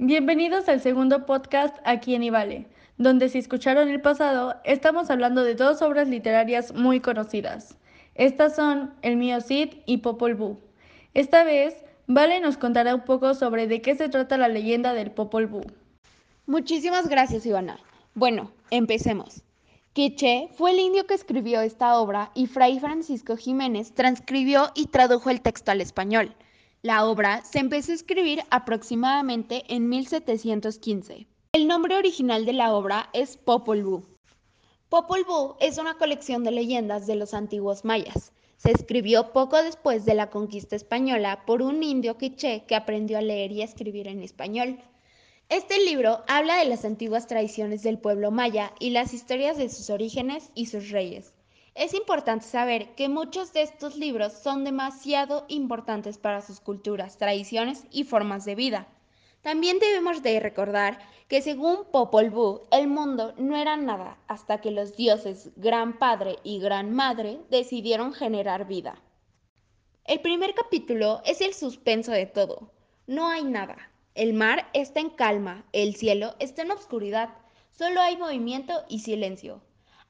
Bienvenidos al segundo podcast aquí en Ivale, donde si escucharon el pasado, estamos hablando de dos obras literarias muy conocidas. Estas son El mío Cid y Popol Vuh. Esta vez, Vale nos contará un poco sobre de qué se trata la leyenda del Popol Vuh. Muchísimas gracias, Ivana. Bueno, empecemos. Quiché fue el indio que escribió esta obra y Fray Francisco Jiménez transcribió y tradujo el texto al español. La obra se empezó a escribir aproximadamente en 1715. El nombre original de la obra es Popol Vuh. Popol Vuh es una colección de leyendas de los antiguos mayas. Se escribió poco después de la conquista española por un indio quiché que aprendió a leer y escribir en español. Este libro habla de las antiguas tradiciones del pueblo maya y las historias de sus orígenes y sus reyes. Es importante saber que muchos de estos libros son demasiado importantes para sus culturas, tradiciones y formas de vida. También debemos de recordar que según Popol Vuh, el mundo no era nada hasta que los dioses Gran Padre y Gran Madre decidieron generar vida. El primer capítulo es el suspenso de todo. No hay nada. El mar está en calma, el cielo está en obscuridad, solo hay movimiento y silencio.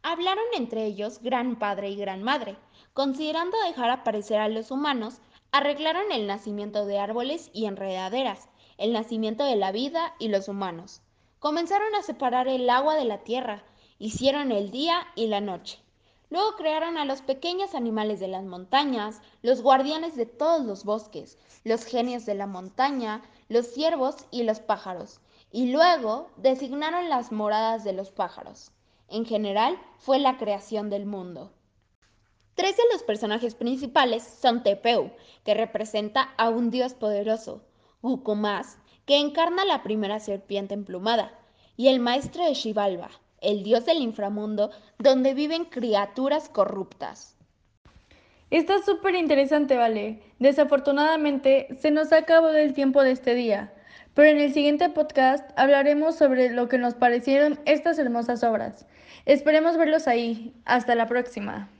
Hablaron entre ellos Gran Padre y Gran Madre. Considerando dejar aparecer a los humanos, arreglaron el nacimiento de árboles y enredaderas, el nacimiento de la vida y los humanos. Comenzaron a separar el agua de la tierra, hicieron el día y la noche. Luego crearon a los pequeños animales de las montañas, los guardianes de todos los bosques, los genios de la montaña, los ciervos y los pájaros. Y luego designaron las moradas de los pájaros. En general, fue la creación del mundo. Tres de los personajes principales son Tepeu, que representa a un dios poderoso, Gukumás, que encarna la primera serpiente emplumada, y el maestro de Xibalba, el dios del inframundo, donde viven criaturas corruptas. Está súper interesante, Vale. Desafortunadamente, se nos acabado el tiempo de este día, pero en el siguiente podcast hablaremos sobre lo que nos parecieron estas hermosas obras. Esperemos verlos ahí. Hasta la próxima.